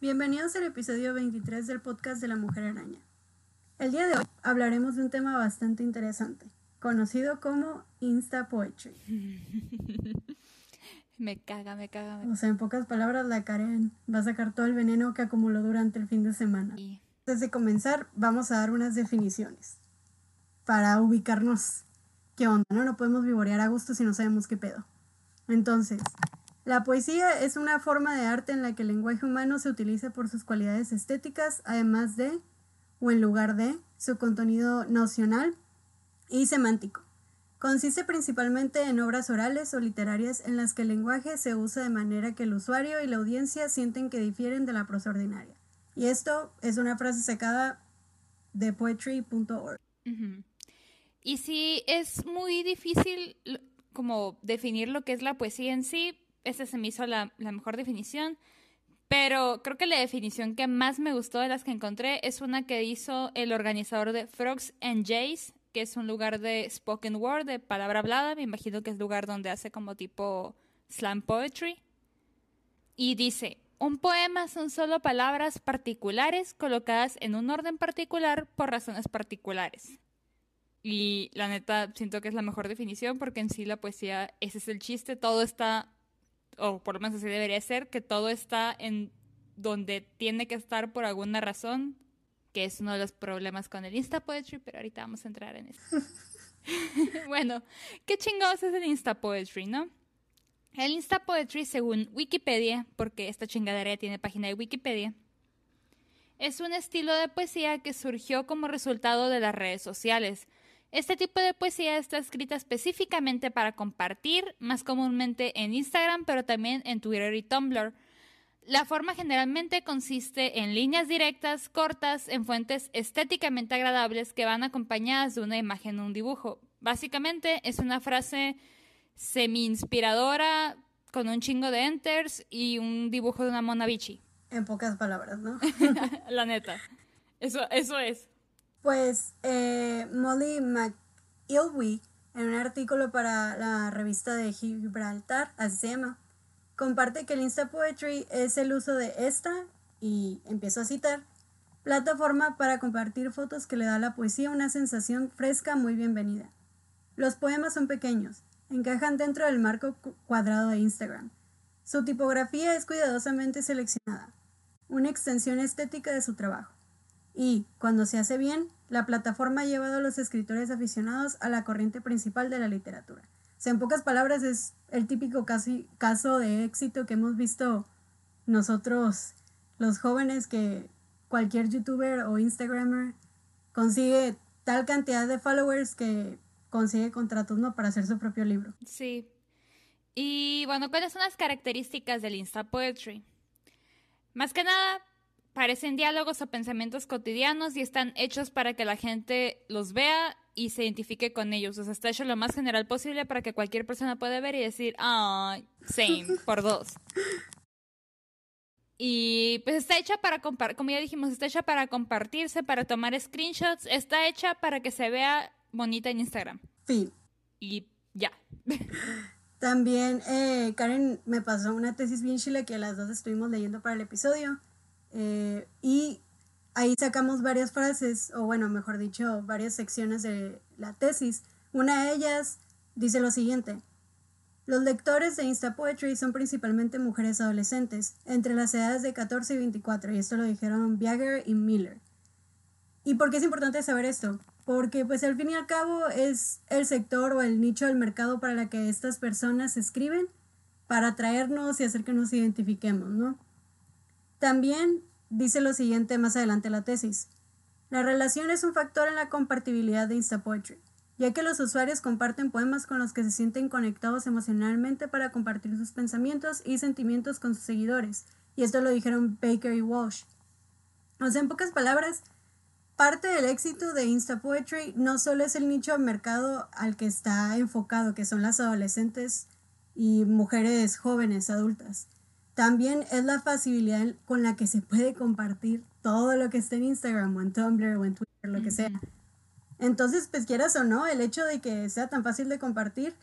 Bienvenidos al episodio 23 del podcast de la Mujer Araña. El día de hoy hablaremos de un tema bastante interesante, conocido como Insta Poetry. me caga, me caga. Me... O sea, en pocas palabras, la Karen va a sacar todo el veneno que acumuló durante el fin de semana. Antes de comenzar, vamos a dar unas definiciones para ubicarnos qué onda, ¿no? No podemos vivorear a gusto si no sabemos qué pedo. Entonces, la poesía es una forma de arte en la que el lenguaje humano se utiliza por sus cualidades estéticas, además de, o en lugar de, su contenido nocional y semántico. Consiste principalmente en obras orales o literarias en las que el lenguaje se usa de manera que el usuario y la audiencia sienten que difieren de la prosa ordinaria. Y esto es una frase sacada de poetry.org. Y si es muy difícil como definir lo que es la poesía en sí, esa se me hizo la, mejor definición. Pero creo que la definición que más me gustó de las que encontré es una que hizo el organizador de Frogs and Jays, que es un lugar de spoken word, de palabra hablada. Me imagino que es lugar donde hace como tipo slam poetry. Y dice, un poema son solo palabras particulares colocadas en un orden particular por razones particulares. Y la neta, siento que es la mejor definición porque en sí la poesía, ese es el chiste, todo está o por lo menos así debería ser, que todo está en donde tiene que estar por alguna razón, que es uno de los problemas con el Insta Poetry, pero ahorita vamos a entrar en eso. bueno, ¿qué chingados es el Insta Poetry, no? El Insta Poetry, según Wikipedia, porque esta chingadera tiene página de Wikipedia, es un estilo de poesía que surgió como resultado de las redes sociales, este tipo de poesía está escrita específicamente para compartir, más comúnmente en Instagram, pero también en Twitter y Tumblr. La forma generalmente consiste en líneas directas, cortas, en fuentes estéticamente agradables que van acompañadas de una imagen o un dibujo. Básicamente es una frase semi-inspiradora con un chingo de enters y un dibujo de una mona bichi. En pocas palabras, ¿no? La neta. Eso, eso es. Pues eh, Molly McIlwee, en un artículo para la revista de Gibraltar, así se llama, comparte que el Insta Poetry es el uso de esta, y empiezo a citar, plataforma para compartir fotos que le da a la poesía una sensación fresca muy bienvenida. Los poemas son pequeños, encajan dentro del marco cuadrado de Instagram. Su tipografía es cuidadosamente seleccionada, una extensión estética de su trabajo. Y, cuando se hace bien, la plataforma ha llevado a los escritores aficionados a la corriente principal de la literatura. O en pocas palabras, es el típico caso de éxito que hemos visto nosotros, los jóvenes, que cualquier youtuber o instagramer consigue tal cantidad de followers que consigue contratos ¿no? para hacer su propio libro. Sí. Y bueno, ¿cuáles son las características del Insta Poetry? Más que nada, parecen diálogos o pensamientos cotidianos y están hechos para que la gente los vea y se identifique con ellos. O sea, está hecho lo más general posible para que cualquier persona pueda ver y decir, ah, same, por dos. Y pues está hecha para compartir, como ya dijimos, está hecha para compartirse, para tomar screenshots, está hecha para que se vea bonita en Instagram. Sí. Y ya. También eh, Karen me pasó una tesis bien chila que las dos estuvimos leyendo para el episodio eh, y ahí sacamos varias frases, o bueno, mejor dicho, varias secciones de la tesis. Una de ellas dice lo siguiente. Los lectores de Insta Poetry son principalmente mujeres adolescentes, entre las edades de 14 y 24, y esto lo dijeron Biager y Miller. ¿Y por qué es importante saber esto? Porque pues al fin y al cabo es el sector o el nicho del mercado para la que estas personas escriben para atraernos y hacer que nos identifiquemos, ¿no? También dice lo siguiente más adelante la tesis. La relación es un factor en la compartibilidad de Instapoetry, ya que los usuarios comparten poemas con los que se sienten conectados emocionalmente para compartir sus pensamientos y sentimientos con sus seguidores, y esto lo dijeron Baker y Walsh. O sea, en pocas palabras, parte del éxito de Instapoetry no solo es el nicho de mercado al que está enfocado, que son las adolescentes y mujeres jóvenes, adultas, también es la facilidad con la que se puede compartir todo lo que está en Instagram o en Tumblr o en Twitter, lo que sea. Entonces, pues quieras o no, el hecho de que sea tan fácil de compartir,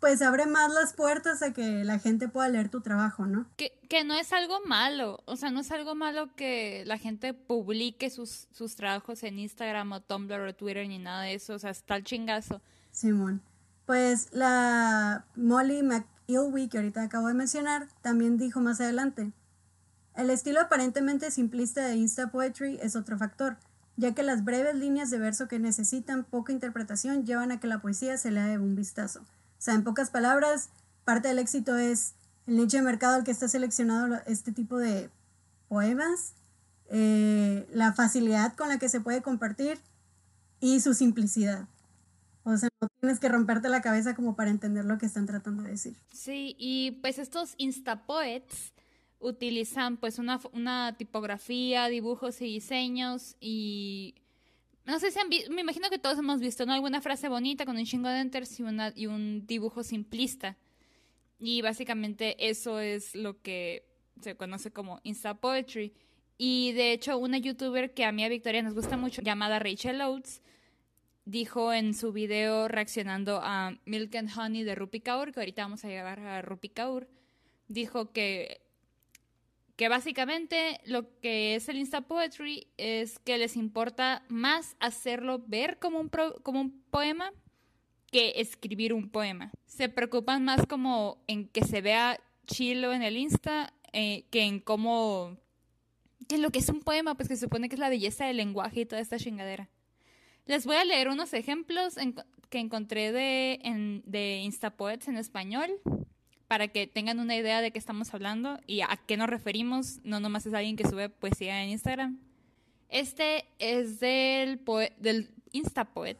pues abre más las puertas a que la gente pueda leer tu trabajo, ¿no? Que, que no es algo malo, o sea, no es algo malo que la gente publique sus, sus trabajos en Instagram o Tumblr o Twitter ni nada de eso, o sea, está el chingazo. Simón. Pues la Molly McIlwee, que ahorita acabo de mencionar, también dijo más adelante, el estilo aparentemente simplista de Insta Poetry es otro factor, ya que las breves líneas de verso que necesitan poca interpretación llevan a que la poesía se lea de un vistazo. O sea, en pocas palabras, parte del éxito es el nicho de mercado al que está seleccionado este tipo de poemas, eh, la facilidad con la que se puede compartir y su simplicidad. O sea, no tienes que romperte la cabeza como para entender lo que están tratando de decir. Sí, y pues estos instapoets utilizan pues una, una tipografía, dibujos y diseños y no sé si han visto, me imagino que todos hemos visto, ¿no? Alguna frase bonita con un chingo de enters y, una, un dibujo simplista. Y básicamente eso es lo que se conoce como Insta Poetry. Y de hecho, una youtuber que a mí a Victoria nos gusta mucho, llamada Rachel Oates, dijo en su video reaccionando a Milk and Honey de Rupi Kaur, que ahorita vamos a llegar a Rupi Kaur, dijo que, que básicamente lo que es el Insta Poetry es que les importa más hacerlo ver como un, como un poema que escribir un poema. Se preocupan más como en que se vea chilo en el Insta eh, que en cómo... en lo que es un poema, pues que se supone que es la belleza del lenguaje y toda esta chingadera. Les voy a leer unos ejemplos que encontré de, en, de Instapoets en español para que tengan una idea de qué estamos hablando y a qué nos referimos. No nomás es alguien que sube poesía en Instagram. Este es del, Instapoet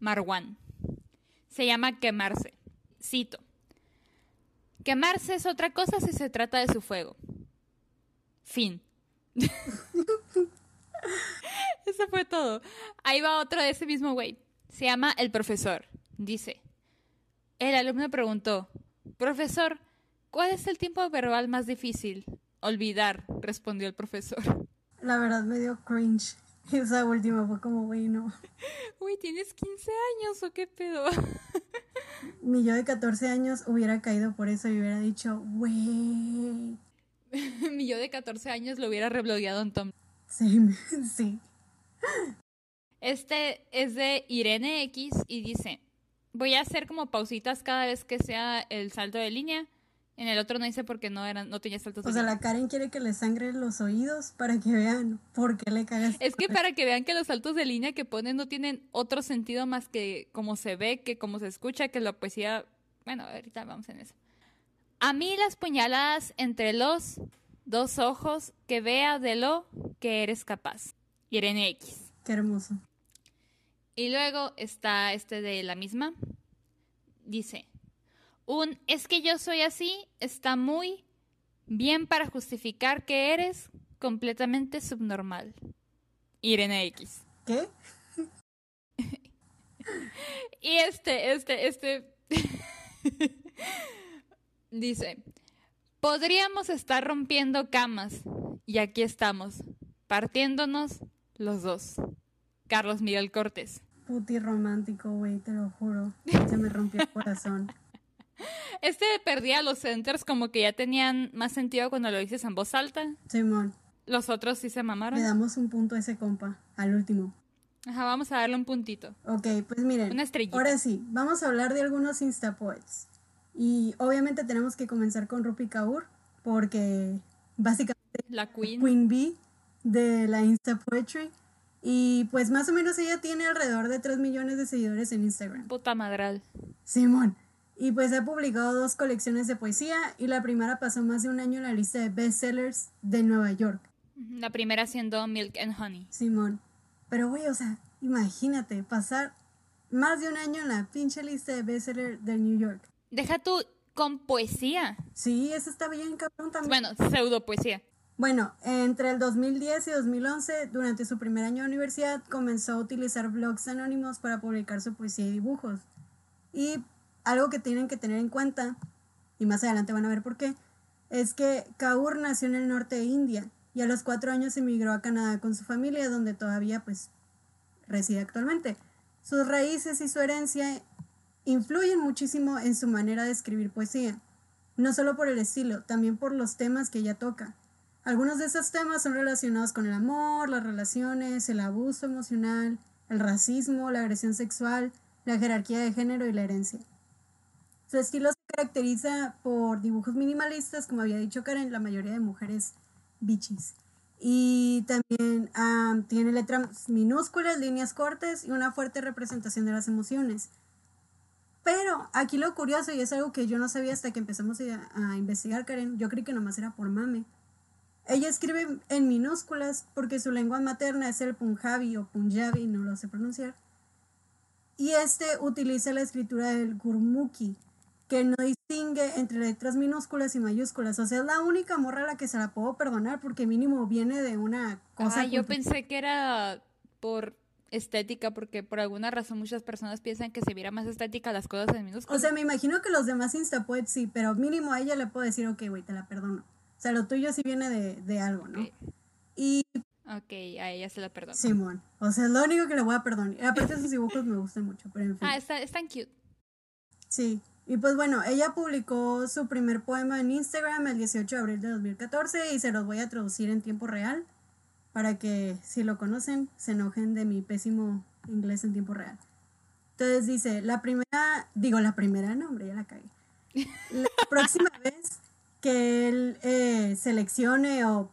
Marwan. Se llama Quemarse. Cito. Quemarse es otra cosa si se trata de su fuego. Fin. Eso fue todo. Ahí va otro de ese mismo güey. Se llama El Profesor. Dice, el alumno preguntó, Profesor, ¿cuál es el tiempo verbal más difícil? Olvidar, respondió el profesor. La verdad me dio cringe. Esa última fue como, güey, no. Uy, ¿tienes 15 años o qué pedo? Mi yo de 14 años hubiera caído por eso y hubiera dicho, güey. Mi yo de 14 años lo hubiera reblogueado en Tom. Sí, sí. Este es de Irene X y dice, voy a hacer como pausitas cada vez que sea el salto de línea. En el otro no hice porque no eran, no tenía saltos. O sea, la Karen quiere que le sangre los oídos para que vean por qué le cagas. Es que para que vean que los saltos de línea que ponen no tienen otro sentido más que como se ve, que como se escucha, que la poesía. Bueno, ahorita vamos en eso. A mí las puñaladas entre los dos ojos que vea de lo que eres capaz. Irene X. Qué hermoso. Y luego está este de la misma. Dice, un es que yo soy así está muy bien para justificar que eres completamente subnormal. Irene X. ¿Qué? y este, este, este... dice, podríamos estar rompiendo camas y aquí estamos, partiéndonos los dos. Carlos Miguel Cortés. Puti romántico, güey, te lo juro. Se me rompió el corazón. Este perdía los centers como que ya tenían más sentido cuando lo dices en voz alta. Simón. Los otros sí se mamaron. Le damos un punto a ese compa, al último. Ajá, vamos a darle un puntito. Ok, pues miren. Una estrellita. Ahora sí, vamos a hablar de algunos Instapoets. Y obviamente tenemos que comenzar con Rupi Kaur, porque básicamente la Queen. Queen Bee de la Insta Poetry. Y pues más o menos ella tiene alrededor de 3 millones de seguidores en Instagram. Puta madral. Simón. Y pues ha publicado dos colecciones de poesía y la primera pasó más de un año en la lista de bestsellers de Nueva York. La primera siendo Milk and Honey. Simón. Pero güey, o sea, imagínate pasar más de un año en la pinche lista de bestsellers de New York. Deja tú con poesía. Sí, eso está bien cabrón también. Bueno, pseudo poesía. Bueno, entre el 2010 y 2011, durante su primer año de universidad, comenzó a utilizar blogs anónimos para publicar su poesía y dibujos. Y algo que tienen que tener en cuenta, y más adelante van a ver por qué, es que Kaur nació en el norte de India y a los cuatro años emigró a Canadá con su familia, donde todavía pues reside actualmente. Sus raíces y su herencia influyen muchísimo en su manera de escribir poesía, no solo por el estilo, también por los temas que ella toca. Algunos de esos temas son relacionados con el amor, las relaciones, el abuso emocional, el racismo, la agresión sexual, la jerarquía de género y la herencia. Su estilo se caracteriza por dibujos minimalistas, como había dicho Karen, la mayoría de mujeres bichis. Y también tiene letras minúsculas, líneas cortas y una fuerte representación de las emociones. Pero aquí lo curioso, y es algo que yo no sabía hasta que empezamos a, investigar, Karen, yo creí que nomás era por mame. Ella escribe en minúsculas porque su lengua materna es el punjabi o punjabi, no lo sé pronunciar. Y este utiliza la escritura del gurmukhi, que no distingue entre letras minúsculas y mayúsculas. O sea, es la única morra a la que se la puedo perdonar porque mínimo viene de una cosa. Ah, yo pensé que era por estética, porque por alguna razón muchas personas piensan que se viera más estética las cosas en minúsculas. O sea, me imagino que los demás Instapoets sí, pero mínimo a ella le puedo decir, ok, güey, te la perdono. O sea, lo tuyo sí viene de, algo, ¿no? Y... Ok, a ella se la perdono. Simón. O sea, es lo único que le voy a perdonar. Aparte sus dibujos me gustan mucho, pero en fin. Ah, está, tan cute. Sí. Y pues bueno, ella publicó su primer poema en Instagram el 18 de abril de 2014 y se los voy a traducir en tiempo real para que si lo conocen se enojen de mi pésimo inglés en tiempo real. Entonces dice, la primera, digo la primera, no hombre, ya la caí. La próxima vez que él eh, seleccione o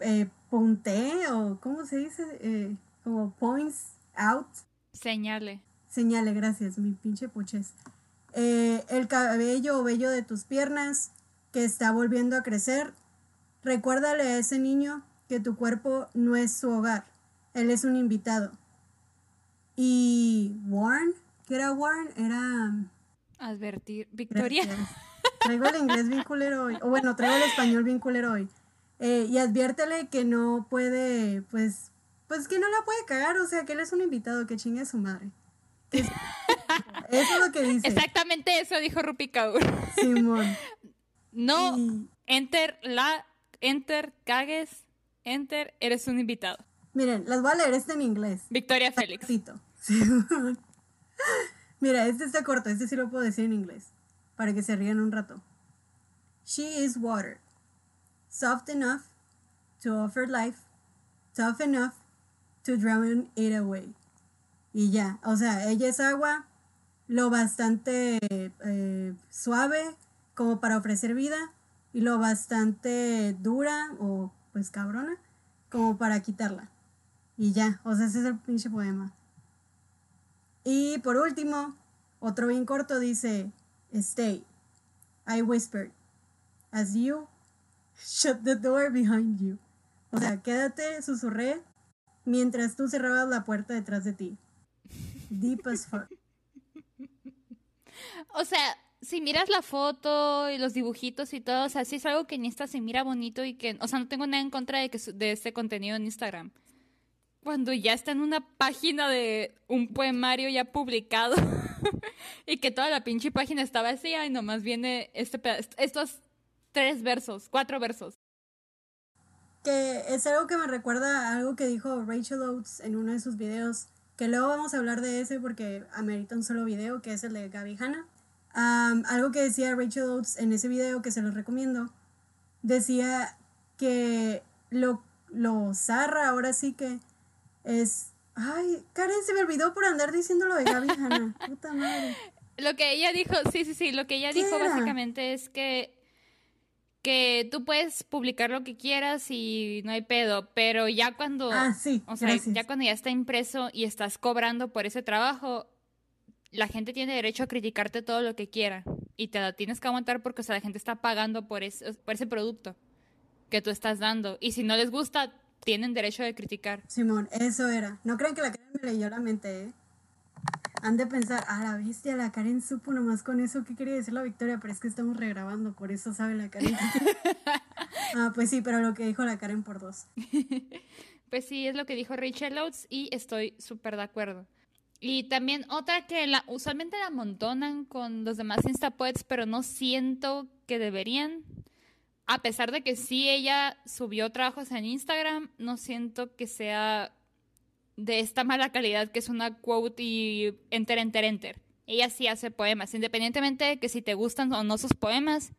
eh, puntee o, ¿cómo se dice? Eh, como points out. Señale. Señale, gracias, mi pinche puches. Eh, el cabello o vello de tus piernas que está volviendo a crecer. Recuérdale a ese niño que tu cuerpo no es su hogar, él es un invitado. Y Warren, ¿qué era Warren? Era... Advertir. Victoria. Traigo el inglés bien culero hoy. O bueno, traigo el español bien culero hoy. Eh, y adviértele que no puede, pues, pues que no la puede cagar. O sea, que él es un invitado, que chingue a su madre. eso es lo que dice. Exactamente eso dijo Rupi Kaur. Simón. No, enter, la, enter, cagues, Enter, eres un invitado. Miren, las voy a leer este en inglés. Victoria Félix. Mira, este está corto, este sí lo puedo decir en inglés, para que se rían un rato. She is water, soft enough to offer life, tough enough to drown it away. Y ya, o sea, ella es agua, lo bastante eh, suave como para ofrecer vida y lo bastante dura o pues cabrona, como para quitarla. Y ya, o sea, ese es el pinche poema. Y por último, otro bien corto dice, Stay. I whispered, as you shut the door behind you. O sea, quédate, susurré, mientras tú cerrabas la puerta detrás de ti. Deep as fuck. O sea, si miras la foto y los dibujitos y todo, o sea, sí es algo que en Insta se mira bonito y que, o sea, no tengo nada en contra de, que, de este contenido en Instagram. Cuando ya está en una página de un poemario ya publicado y que toda la pinche página está vacía y nomás viene este estos tres versos, cuatro versos. Que es algo que me recuerda a algo que dijo Rachel Oates en uno de sus videos, que luego vamos a hablar de ese porque amerita un solo video, que es el de Gaby Hanna algo que decía Rachel Oates en ese video que se los recomiendo, decía que lo, lo zarra ahora sí que es... Ay, Karen se me olvidó por andar diciendo lo de Gaby Hanna. Puta madre. Lo que ella dijo, sí, sí, sí, lo que ella dijo básicamente es que que tú puedes publicar lo que quieras y no hay pedo, pero ya cuando, ah, sí, o sea, ya cuando ya está impreso y estás cobrando por ese trabajo, la gente tiene derecho a criticarte todo lo que quiera y te la tienes que aguantar porque o sea, la gente está pagando por ese, por ese producto que tú estás dando y si no les gusta tienen derecho de criticar. Simón, eso era. No creen que la Karen me leyó la mente, ¿eh? Han de pensar, a la bestia, la Karen supo nomás con eso qué quería decir la Victoria, pero es que estamos regrabando, por eso sabe la Karen. ah, pues sí, pero lo que dijo la Karen por dos. pues sí, es lo que dijo Rachel Oates y estoy súper de acuerdo. Y también otra que la, usualmente la amontonan con los demás Instapoets, pero no siento que deberían. A pesar de que sí ella subió trabajos en Instagram, no siento que sea de esta mala calidad que es una quote y enter, enter, enter. Ella sí hace poemas, independientemente de que si te gustan o no sus poemas,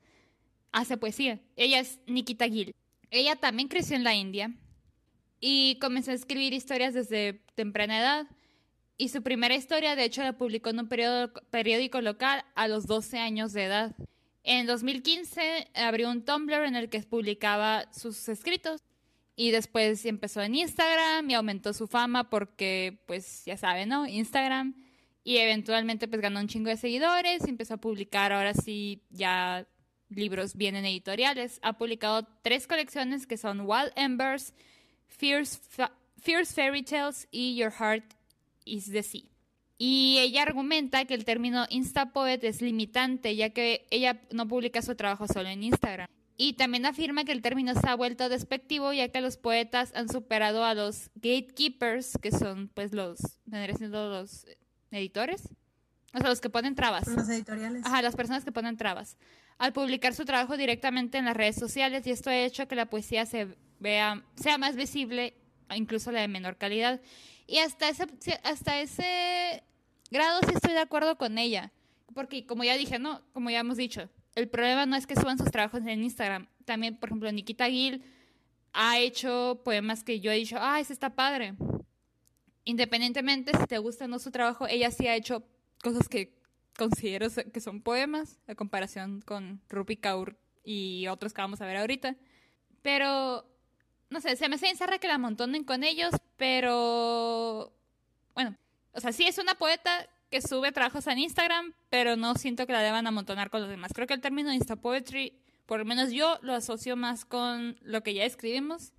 hace poesía. Ella es Nikita Gill. Ella también creció en la India y comenzó a escribir historias desde temprana edad. Y su primera historia, de hecho, la publicó en un periódico local a los 12 años de edad. En 2015 abrió un Tumblr en el que publicaba sus escritos y después empezó en Instagram y aumentó su fama porque, pues, ya saben, ¿no? Instagram. Y eventualmente, pues, ganó un chingo de seguidores y empezó a publicar ahora sí ya libros bien en editoriales. Ha publicado tres colecciones que son Wild Embers, Fierce, Fierce Fairy Tales y Your Heart is the Sea. Y ella argumenta que el término Instapoet es limitante, ya que ella no publica su trabajo solo en Instagram. Y también afirma que el término se ha vuelto despectivo, ya que los poetas han superado a los gatekeepers, que son pues los, siendo los editores, o sea, los que ponen trabas. Los editoriales. Ajá, las personas que ponen trabas. Al publicar su trabajo directamente en las redes sociales, y esto ha hecho que la poesía se vea, sea más visible, incluso la de menor calidad. Y hasta ese, hasta ese grado sí estoy de acuerdo con ella. Porque como ya dije, no, como ya hemos dicho, el problema no es que suban sus trabajos en Instagram. También, por ejemplo, Nikita Gill ha hecho poemas que yo he dicho, ah, ese está padre. Independientemente si te gusta o no su trabajo, ella sí ha hecho cosas que considero que son poemas, a comparación con Rupi Kaur y otros que vamos a ver ahorita. Pero no sé, se me hace encerra que la amontonen con ellos, pero bueno, o sea, sí es una poeta que sube trabajos en Instagram, pero no siento que la deban amontonar con los demás. Creo que el término Insta Poetry, por lo menos yo lo asocio más con lo que ya escribimos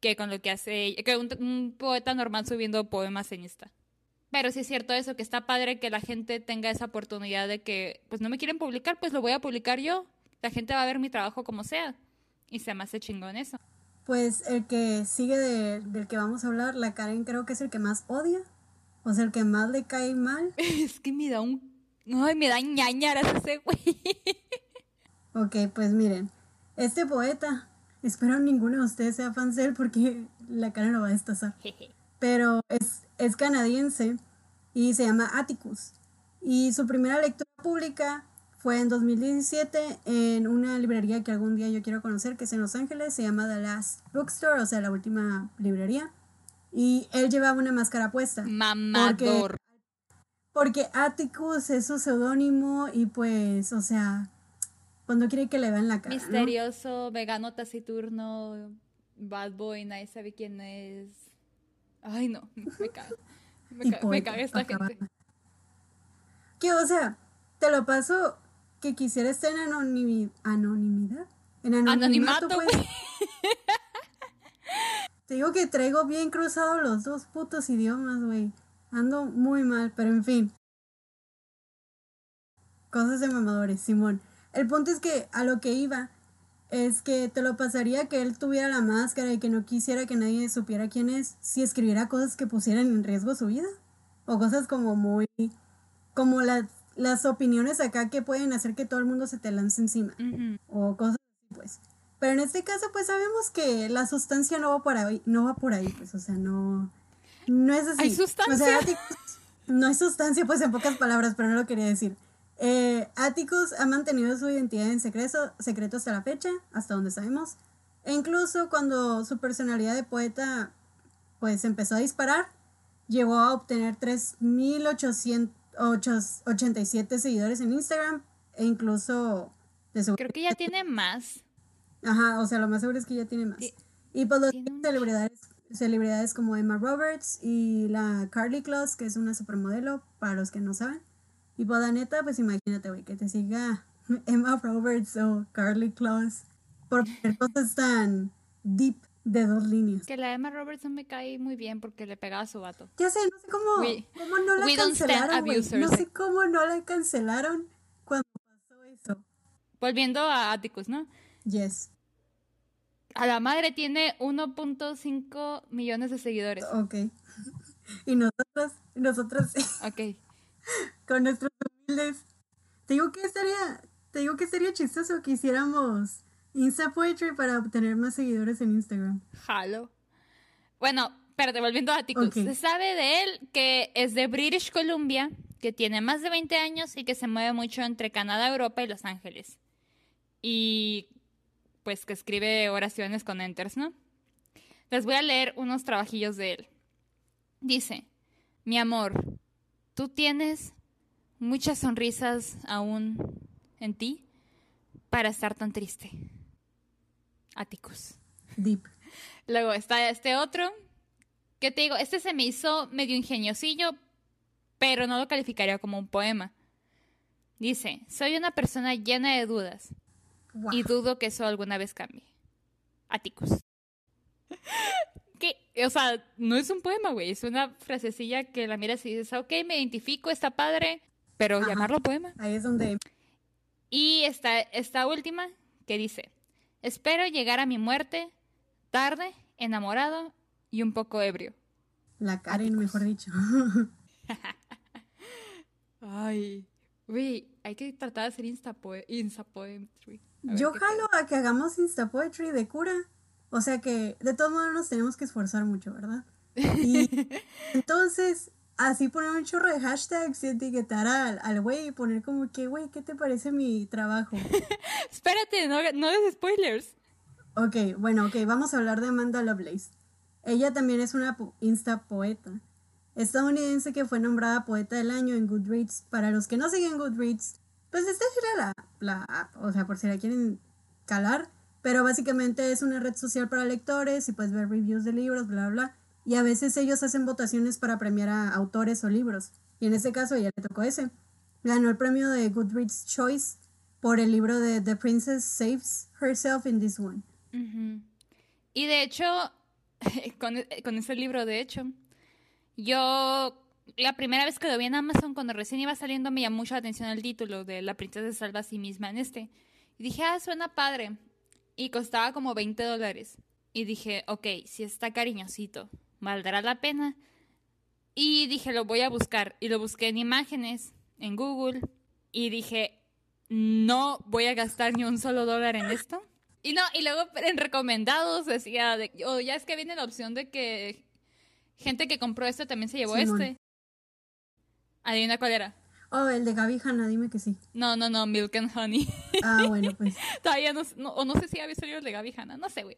que con lo que hace que un, un poeta normal subiendo poemas en Insta. Pero sí es cierto eso, que está padre que la gente tenga esa oportunidad de que, pues no me quieren publicar, pues lo voy a publicar yo. La gente va a ver mi trabajo como sea. Y se me hace chingón eso. Pues el que sigue del que vamos a hablar, la Karen creo que es el que más odia. O sea, el que más le cae mal. Es que me da un... Ay, me da ñañaras ese güey. Ok, pues miren. Este poeta, espero ninguno de ustedes sea fan de él porque la Karen lo va a destazar. Pero es, es canadiense y se llama Atticus. Y su primera lectura pública fue en 2017 en una librería que algún día yo quiero conocer, que es en Los Ángeles, se llama The Last Bookstore, o sea, la última librería. Y él llevaba una máscara puesta. Mamador. Porque, porque Atticus es su seudónimo y pues, o sea, pues no quiere que le vean la cara. Misterioso, vegano taciturno, bad boy, nadie sabe quién es. Ay, no, me cago. Me, caga esta gente. Que, o sea, te lo paso que quisiera estar en anonimidad. En anonimato, pues. Te digo que traigo bien cruzados los dos putos idiomas, güey. Ando muy mal, pero en fin. Cosas de mamadores, Simón. El punto es que a lo que iba es que te lo pasaría que él tuviera la máscara y que no quisiera que nadie supiera quién es si escribiera cosas que pusieran en riesgo su vida. O cosas como muy... como las las opiniones acá que pueden hacer que todo el mundo se te lance encima. O cosas así, pues. Pero en este caso, pues sabemos que la sustancia no va por ahí, no va por ahí, pues, o sea, no, no es así. ¿Hay sustancia? no hay sustancia, pues, en pocas palabras, pero no lo quería decir. Eh, Atticus ha mantenido su identidad en secreto, secreto hasta la fecha, hasta donde sabemos. E incluso cuando su personalidad de poeta, pues, empezó a disparar, llegó a obtener 3.800 87 seguidores en Instagram e incluso Creo que ya tiene más. Ajá, o sea, lo más seguro es que ya tiene más. Y pues los celebridades, celebridades como Emma Roberts y la Carly Claus, que es una supermodelo, para los que no saben. Y pues la neta, pues imagínate, güey, que te siga Emma Roberts o Carly Claus por cosas tan deep de dos líneas. Que la Emma Robertson me cae muy bien porque le pegaba a su vato. Ya sé, no sé cómo, cómo no la cancelaron. No sé cómo no la cancelaron cuando pasó eso. Volviendo a Atticus, ¿no? Yes. A la madre tiene 1.5 millones de seguidores. Ok. Y nosotros, nosotros Ok. Con nuestros humildes. Te digo que estaría, te digo que sería chistoso que hiciéramos Insta Poetry para obtener más seguidores en Instagram. Jalo. Bueno, pero devolviendo a Ticus. Se sabe de él que es de British Columbia, que tiene más de 20 años y que se mueve mucho entre Canadá, Europa y Los Ángeles. Y pues que escribe oraciones con enters, ¿no? Les voy a leer unos trabajillos de él. Dice, mi amor, tú tienes muchas sonrisas aún en ti para estar tan triste. Áticos. Deep. Luego está este otro, que te digo, este se me hizo medio ingeniosillo, pero no lo calificaría como un poema. Dice, soy una persona llena de dudas y dudo que eso alguna vez cambie. Áticos. que, o sea, no es un poema, güey, es una frasecilla que la miras y dices, ok, me identifico, está padre, pero llamarlo poema. Ahí es donde... Y esta, esta última que dice, espero llegar a mi muerte tarde, enamorado y un poco ebrio. La Karen, mejor dicho. Ay, güey, hay que tratar de hacer Insta, Insta Poetry. Yo jalo a que hagamos Insta Poetry de cura. O sea que de todos modos nos tenemos que esforzar mucho, ¿verdad? Y entonces, así poner un chorro de hashtags y etiquetar al güey y poner como que, güey, ¿qué te parece mi trabajo? Espérate, no, no des spoilers. Ok, bueno, ok, vamos a hablar de Amanda Lovelace. Ella también es una insta poeta estadounidense que fue nombrada poeta del año en Goodreads. Para los que no siguen Goodreads, pues esta es la, la o sea, por si la quieren calar. Pero básicamente es una red social para lectores y puedes ver reviews de libros, bla, bla. Y a veces ellos hacen votaciones para premiar a autores o libros. Y en este caso ella le tocó ese. Ganó el premio de Goodreads Choice por el libro de The Princess Saves Herself in This One. Y de hecho, con, con ese libro, de hecho, yo la primera vez que lo vi en Amazon, cuando recién iba saliendo, me llamó mucho la atención el título de La princesa salva a sí misma en este. Y dije, ah, suena padre. Y costaba como 20 dólares. Y dije, ok, si está cariñosito, ¿valdrá la pena? Y dije, lo voy a buscar. Y lo busqué en imágenes, en Google. Y dije, no voy a gastar ni un solo dólar en esto. Y no, y luego en recomendados decía, de, oh, ya es que viene la opción de que gente que compró este también se llevó este. Adivina cuál era. Oh, el de Gaby Hanna, dime que sí. No, no, no, Milk and Honey. Ah, bueno, pues. Todavía no, o no sé si había salido el de Gaby Hanna, no sé, güey.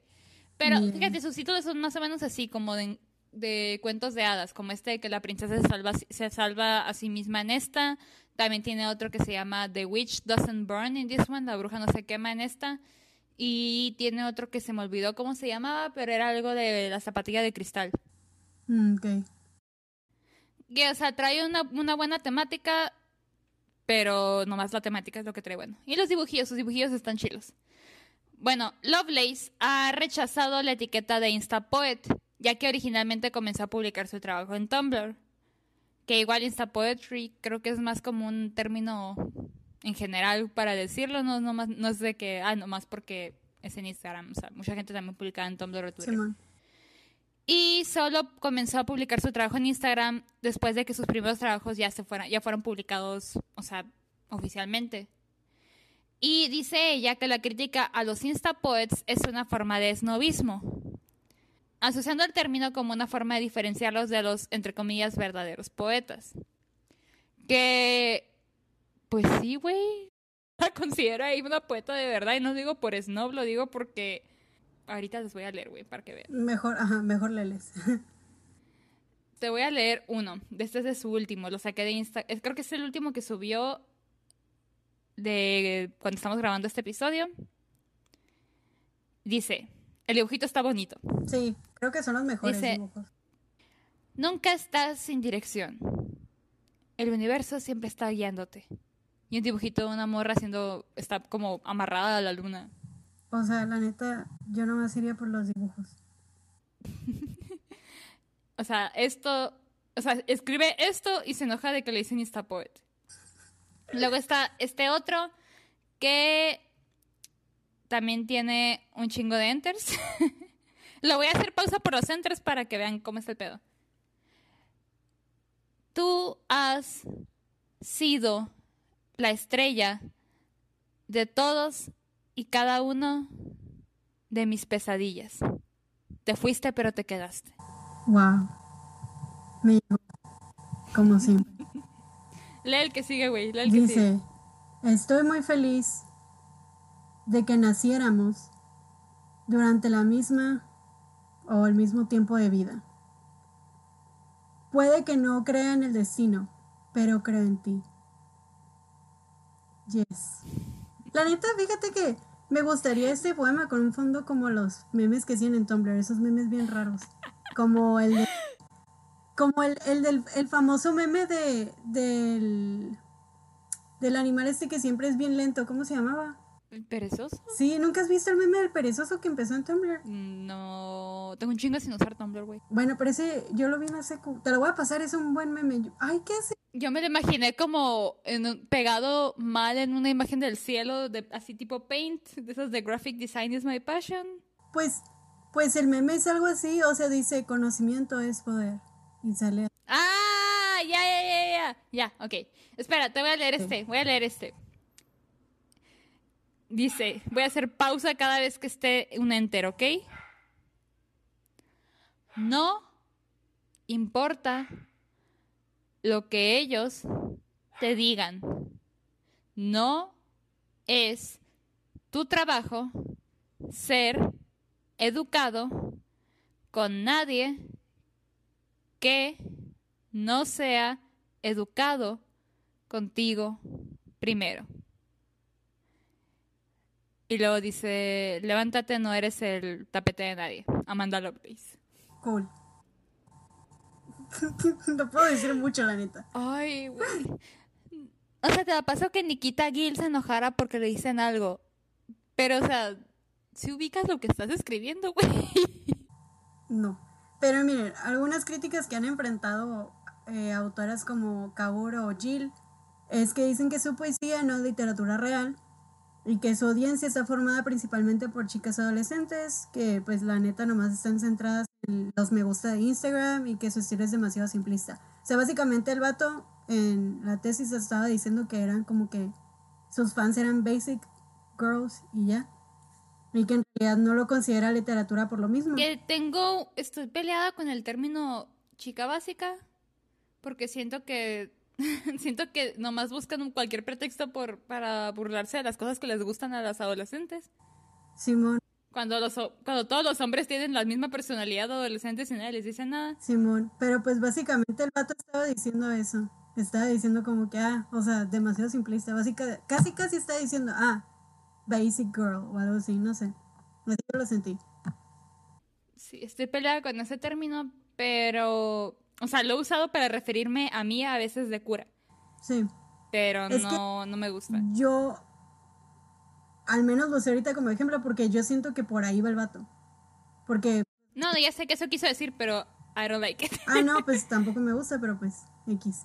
Pero fíjate, sus títulos son más o menos así, como de, de cuentos de hadas, como este de que la princesa se salva, se salva a sí misma en esta. También tiene otro que se llama The Witch Doesn't Burn in this one, la bruja no se quema en esta. Y tiene otro que se me olvidó cómo se llamaba, pero era algo de la zapatilla de cristal. Mm, ok. Que, o sea, trae una, una buena temática, pero nomás la temática es lo que trae bueno. Y los dibujillos, sus dibujillos están chilos. Bueno, Lovelace ha rechazado la etiqueta de Instapoet, ya que originalmente comenzó a publicar su trabajo en Tumblr. Que igual Instapoetry creo que es más como un término en general para decirlo, no, no, más, no es de que, ah, nomás porque es en Instagram, o sea, mucha gente también publica en Tumblr o Twitter. y solo comenzó a publicar su trabajo en Instagram después de que sus primeros trabajos ya se fueran, ya fueron publicados, o sea, oficialmente. Y dice ella que la crítica a los Instapoets es una forma de snobismo, asociando el término como una forma de diferenciarlos de los, entre comillas, verdaderos poetas. Que pues sí, güey. La considero ahí una poeta de verdad. Y no digo por snob, lo digo porque. Ahorita les voy a leer, güey, para que vean. Mejor, ajá, mejor lees. Te voy a leer uno. Este es de su último. Lo saqué de Instagram. Creo que es el último que subió de cuando estamos grabando este episodio. Dice: El dibujito está bonito. Sí, creo que son los mejores dibujos. Nunca estás sin dirección. El universo siempre está guiándote. Y un dibujito de una morra haciendo, está como amarrada a la luna. O sea, la neta, yo no me iría por los dibujos. o sea, esto, o sea, escribe esto y se enoja de que le dicen Instapoet. Luego está este otro que también tiene un chingo de enters. Lo voy a hacer pausa por los enters para que vean cómo es el pedo. Tú has sido la estrella de todos y cada uno de mis pesadillas. Te fuiste, pero te quedaste. Wow. Me llegó. Como siempre. Lee el que sigue, güey. Lee el que Dice, sigue. estoy muy feliz de que naciéramos durante la misma o el mismo tiempo de vida. Puede que no crea en el destino, pero creo en ti. Yes. La neta, fíjate que me gustaría este poema con un fondo como los memes que hacían en Tumblr, esos memes bien raros. Como el de- como el, el del el famoso meme de del del animal este que siempre es bien lento, ¿cómo se llamaba? ¿El ¿Perezoso? Sí, ¿nunca has visto el meme del perezoso que empezó en Tumblr? No. Tengo un chingo sin usar Tumblr, güey. Bueno, pero ese yo lo vi en la secu. Te lo voy a pasar, es un buen meme. Yo- Ay, ¿qué hace? Yo me lo imaginé como en un- pegado mal en una imagen del cielo, de, así tipo paint, de esas de graphic design is my passion. Pues, pues el meme es algo así, o sea, dice conocimiento es poder. Y sale. Ah, ya, ya, ya, ya. Ya, ok. Espera, te voy a leer este, voy a leer este. Dice, voy a hacer pausa cada vez que esté un enter, ¿ok? No importa lo que ellos te digan. No es tu trabajo ser educado con nadie que no sea educado contigo primero. Y luego dice, levántate, no eres el tapete de nadie. Amanda Lovelace. Cool. no puedo decir mucho, la neta. Ay, güey. O sea, te pasó que Nikita Gill se enojara porque le dicen algo. Pero, o sea, si ubicas lo que estás escribiendo, güey. No. Pero miren, algunas críticas que han enfrentado eh, autoras como Kaoru o Jill es que dicen que su poesía no es literatura real y que su audiencia está formada principalmente por chicas adolescentes que pues la neta nomás están centradas en los me gusta de Instagram y que su estilo es demasiado simplista. O sea, básicamente el vato en la tesis estaba diciendo que eran como que sus fans eran basic girls y ya. Y que en realidad no lo considera literatura por lo mismo. Que tengo, estoy peleada con el término chica básica, porque siento que, siento que nomás buscan cualquier pretexto por, para burlarse de las cosas que les gustan a las adolescentes. Simón, Cuando, los, cuando todos los hombres tienen la misma personalidad de adolescentes y nadie les dice nada. Simón. Pero pues básicamente el vato estaba diciendo eso. Estaba diciendo como que, ah, o sea, demasiado simplista. Básica, casi, casi está diciendo, ah, basic girl o algo así, no sé. Así yo lo sentí. Sí, estoy peleada con ese término, pero, o sea, lo he usado para referirme a mí a veces de cura, Sí. pero Es no, no me gusta. Yo, al menos lo sé ahorita como ejemplo porque yo siento que por ahí va el vato. Porque, No, ya sé que eso quiso decir, pero I don't like it. ah, no, pues tampoco me gusta, pero pues, X.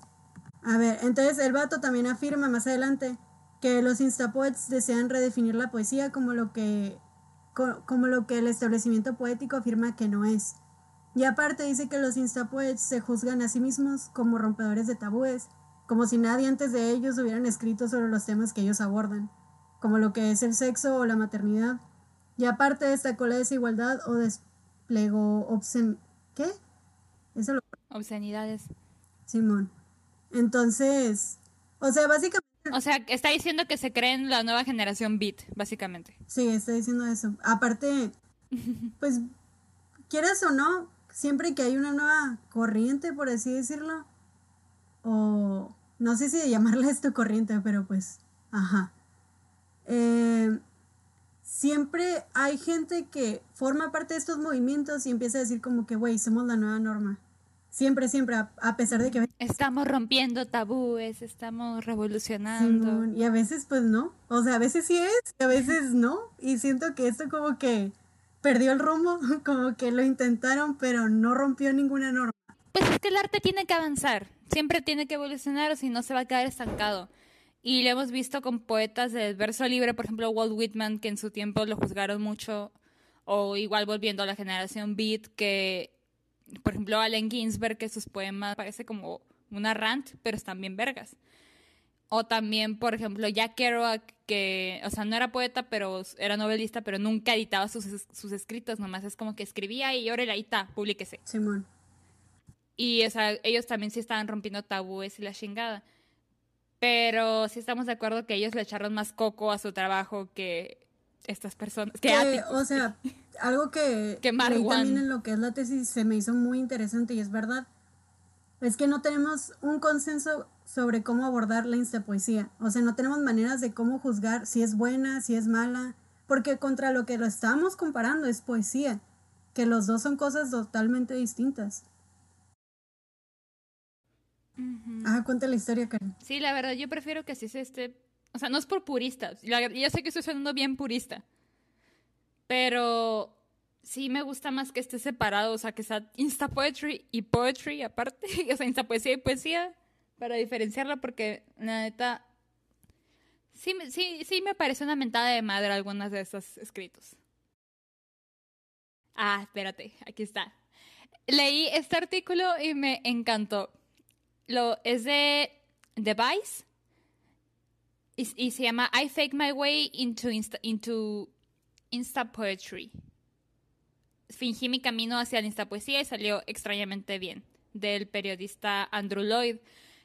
A ver, entonces el vato también afirma más adelante que los instapoets desean redefinir la poesía como lo que co- como lo que el establecimiento poético afirma que no es. Y aparte dice que los instapoets se juzgan a sí mismos como rompedores de tabúes, como si nadie antes de ellos hubieran escrito sobre los temas que ellos abordan, como lo que es el sexo o la maternidad. Y aparte destacó la desigualdad o desplegó obscen... ¿Qué? Eso lo... Obscenidades. Simón. Entonces, o sea, básicamente O sea, está diciendo que se creen la nueva generación beat, básicamente. Sí, está diciendo eso. Aparte, pues, quieras o no, siempre que hay una nueva corriente, por así decirlo, o no sé si de llamarla esto corriente, pero pues, ajá. Eh, siempre hay gente que forma parte de estos movimientos y empieza a decir como que, güey, somos la nueva norma. Siempre, siempre, a, a pesar de que Estamos rompiendo tabúes, estamos revolucionando. Y a veces pues no, o sea, a veces sí es, y a veces no, y siento que esto como que perdió el rumbo, como que lo intentaron, pero no rompió ninguna norma. Pues es que el arte tiene que avanzar, siempre tiene que evolucionar o si no se va a quedar estancado. Y lo hemos visto con poetas del verso libre, por ejemplo, Walt Whitman, que en su tiempo lo juzgaron mucho, o igual volviendo a la generación beat, que, por ejemplo, Allen Ginsberg, que sus poemas parece como una rant, pero están bien vergas. O también, por ejemplo, Jack Kerouac, que, o sea, no era poeta, pero era novelista, pero nunca editaba sus, sus escritos, nomás es como que escribía y ahora ahí está, publíquese. Simón. Y, o sea, ellos también sí estaban rompiendo tabúes y la chingada. Pero sí estamos de acuerdo que ellos le echaron más coco a su trabajo que estas personas. Que, o sea, algo que, que también en lo que es la tesis se me hizo muy interesante y es verdad. Es que no tenemos un consenso sobre cómo abordar la instapoesía. O sea, no tenemos maneras de cómo juzgar si es buena, si es mala, porque contra lo que lo estamos comparando es poesía, que los dos son cosas totalmente distintas. Ah, cuenta la historia, Karen. Sí, la verdad, yo prefiero que así se esté. O sea, no es por purista. Yo sé que estoy sonando bien purista. Pero sí me gusta más que esté separado. O sea, que sea Insta Poetry y Poetry aparte. O sea, Insta Poesía y Poesía. Para diferenciarla, porque la neta. Sí, sí, sí me parece una mentada de madre algunas de esos escritos. Ah, espérate, aquí está. Leí este artículo y me encantó lo, es de The Vice y, se llama I Fake My Way into Insta, into Insta Poetry. Fingí mi camino hacia la Insta Poesía y salió extrañamente bien, del periodista Andrew Lloyd.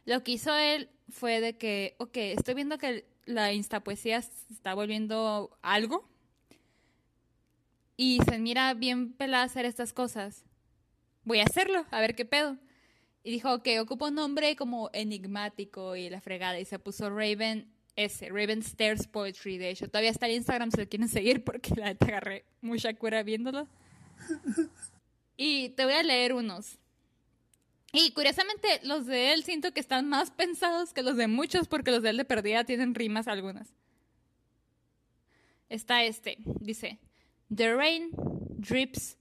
Lo que hizo él fue de que, ok, estoy viendo que la Insta Poesía se está volviendo algo y se mira bien pelada hacer estas cosas. Voy a hacerlo, a ver qué pedo. Y dijo que ocupa un nombre como enigmático y la fregada. Y se puso Raven S, Raven Stairs Poetry. De hecho, todavía está en Instagram si lo quieren seguir porque la te agarré mucha cura viéndolo. Y te voy a leer unos. Y curiosamente, los de él siento que están más pensados que los de muchos porque los de él de perdida tienen rimas algunas. Está este, dice: The rain drips,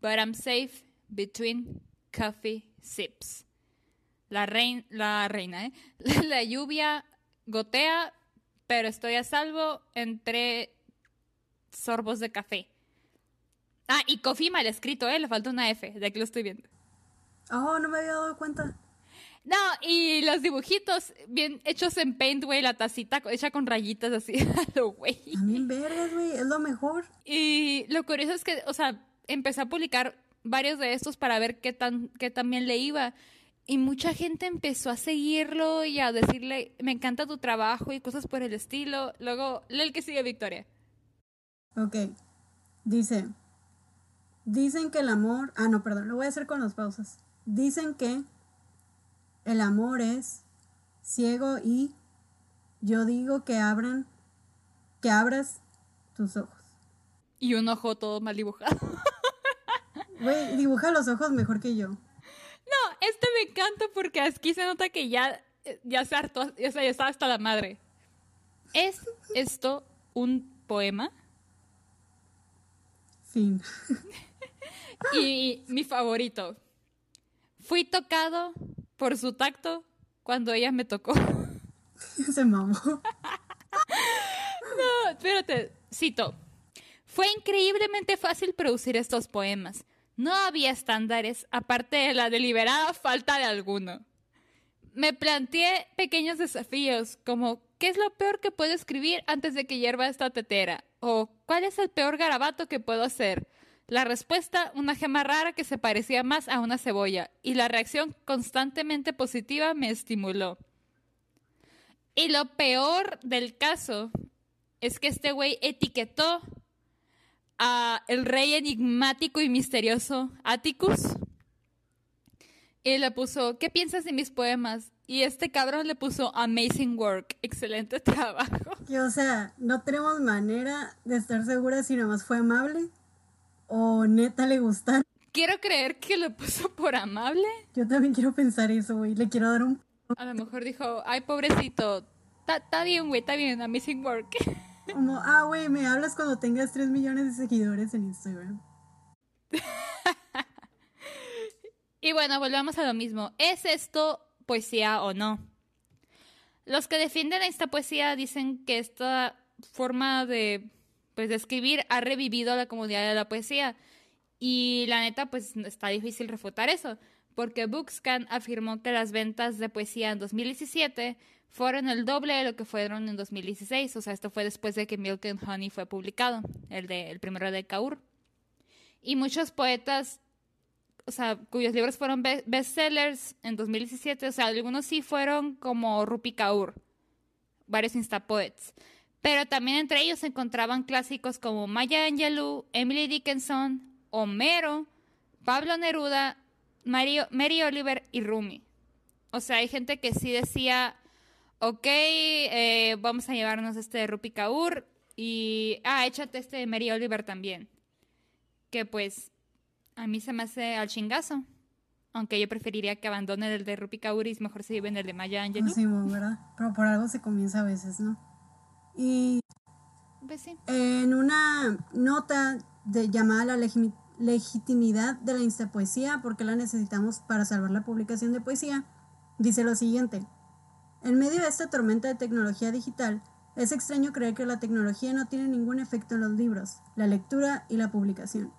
but I'm safe between coffee sips. La, la reina, ¿eh? La lluvia gotea, pero estoy a salvo entre sorbos de café. Ah, y coffee mal escrito, ¿eh? Le falta una F, de aquí lo estoy viendo. Oh, no me había dado cuenta. No, y los dibujitos bien hechos en paint, güey, la tacita hecha con rayitas así, güey. También verdes, güey, es lo mejor. Y lo curioso es que, o sea, empecé a publicar varios de estos para ver qué tan, qué tan bien le iba. Y mucha gente empezó a seguirlo y a decirle, me encanta tu trabajo y cosas por el estilo. Luego, lee el que sigue, Victoria. Ok. Dice, dicen que el amor, ah, no, perdón, lo voy a hacer con las pausas. Dicen que el amor es ciego y yo digo que abran, que abras tus ojos. Y un ojo todo mal dibujado. Güey, dibuja los ojos mejor que yo. No, este me encanta porque aquí se nota que ya, ya se hartó, ya, ya está hasta la madre. ¿Es esto un poema? Fin. y mi favorito. Fui tocado por su tacto cuando ella me tocó. Se mamó. no, espérate, cito. Fue increíblemente fácil producir estos poemas. No había estándares, aparte de la deliberada falta de alguno. Me planteé pequeños desafíos, como ¿qué es lo peor que puedo escribir antes de que hierva esta tetera? o ¿cuál es el peor garabato que puedo hacer? La respuesta, una gema rara que se parecía más a una cebolla, y la reacción constantemente positiva me estimuló. Y lo peor del caso es que este güey etiquetó el rey enigmático y misterioso Atticus. Y le puso, ¿qué piensas de mis poemas? Y este cabrón le puso amazing work, excelente trabajo. O sea, no tenemos manera de estar seguras si nomás fue amable o neta le gustaron. Quiero creer que lo puso por amable. Yo también quiero pensar eso, güey. Le quiero dar un... A lo mejor dijo, ay, pobrecito. Está bien, güey, está bien, amazing work. Como, ah, güey, me hablas cuando tengas 3 millones de seguidores en Instagram. y bueno, volvamos a lo mismo. ¿Es esto poesía o no? Los que defienden esta poesía dicen que esta forma de, pues, de escribir ha revivido la comunidad de la poesía. Y la neta, pues está difícil refutar eso, porque Bookscan afirmó que las ventas de poesía en 2017 fueron el doble de lo que fueron en 2016. O sea, esto fue después de que Milk and Honey fue publicado, el, de, el primero de Kaur. Y muchos poetas, o sea, cuyos libros fueron bestsellers en 2017, o sea, algunos sí fueron como Rupi Kaur, varios instapoets. Pero también entre ellos se encontraban clásicos como Maya Angelou, Emily Dickinson, Homero, Pablo Neruda, Mary Oliver y Rumi. O sea, hay gente que sí decía, ok, eh, vamos a llevarnos este de Rupi Kaur y, ah, échate este de Mary Oliver también. Que pues a mí se me hace al chingazo. Aunque yo preferiría que abandonen el de Rupi Kaur y mejor se lleven el de Maya Angelou. Sí, ¿verdad? Pero por algo se comienza a veces, ¿no? Y pues sí. en una nota de, llamada la legitimidad de la instapoesía, porque la necesitamos para salvar la publicación de poesía, dice lo siguiente. En medio de esta tormenta de tecnología digital, es extraño creer que la tecnología no tiene ningún efecto en los libros, la lectura y la publicación.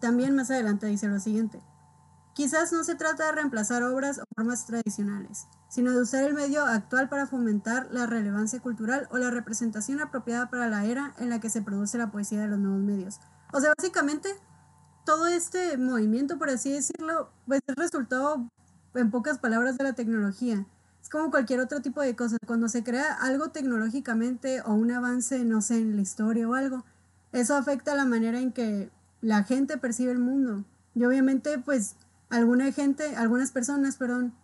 También más adelante dice lo siguiente. Quizás no se trata de reemplazar obras o formas tradicionales, sino de usar el medio actual para fomentar la relevancia cultural o la representación apropiada para la era en la que se produce la poesía de los nuevos medios. O sea, básicamente, todo este movimiento, por así decirlo, pues es resultado, en pocas palabras, de la tecnología. Es como cualquier otro tipo de cosa. Cuando se crea algo tecnológicamente o un avance, no sé, en la historia o algo, eso afecta la manera en que la gente percibe el mundo. Y obviamente, pues, alguna gente, algunas personas, perdón,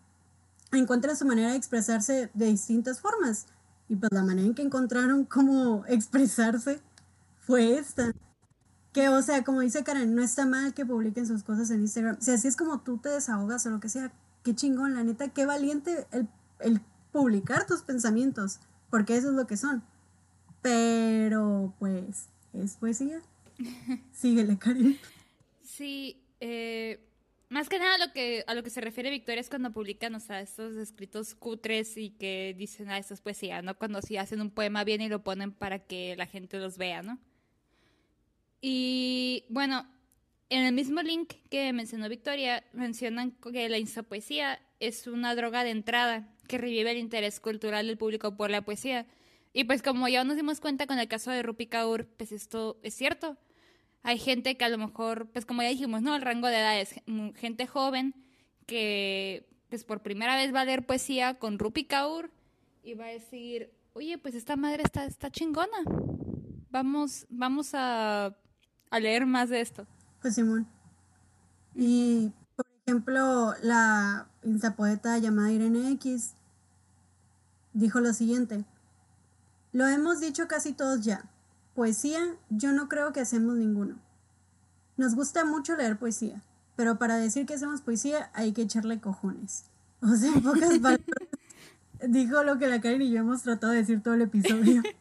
encuentran su manera de expresarse de distintas formas. Y pues la manera en que encontraron cómo expresarse fue esta. Que, o sea, como dice Karen, no está mal que publiquen sus cosas en Instagram. Si así es como tú te desahogas o lo que sea, qué chingón, la neta, qué valiente el, el publicar tus pensamientos, porque eso es lo que son. Pero, pues, es poesía. Síguele, Karen. Sí, eh, más que nada a lo que, a se refiere Victoria es cuando publican, o sea, estos escritos cutres y que dicen, ah, esto es poesía, ¿no? Cuando sí hacen un poema bien y lo ponen para que la gente los vea, ¿no? Y bueno, en el mismo link que mencionó Victoria, mencionan que la insopoesía es una droga de entrada que revive el interés cultural del público por la poesía. Y pues como ya nos dimos cuenta con el caso de Rupi Kaur, pues esto es cierto. Hay gente que a lo mejor, pues como ya dijimos, ¿no? El rango de edad es gente joven que pues por primera vez va a leer poesía con Rupi Kaur y va a decir, oye, pues esta madre está, está chingona. Vamos, vamos a, a leer más de esto. Pues Simón. Y, por ejemplo, la poeta llamada Irene X dijo lo siguiente. Lo hemos dicho casi todos ya. Poesía, yo no creo que hacemos ninguno. Nos gusta mucho leer poesía, pero para decir que hacemos poesía hay que echarle cojones. O sea, en pocas palabras, dijo lo que la Karen y yo hemos tratado de decir todo el episodio.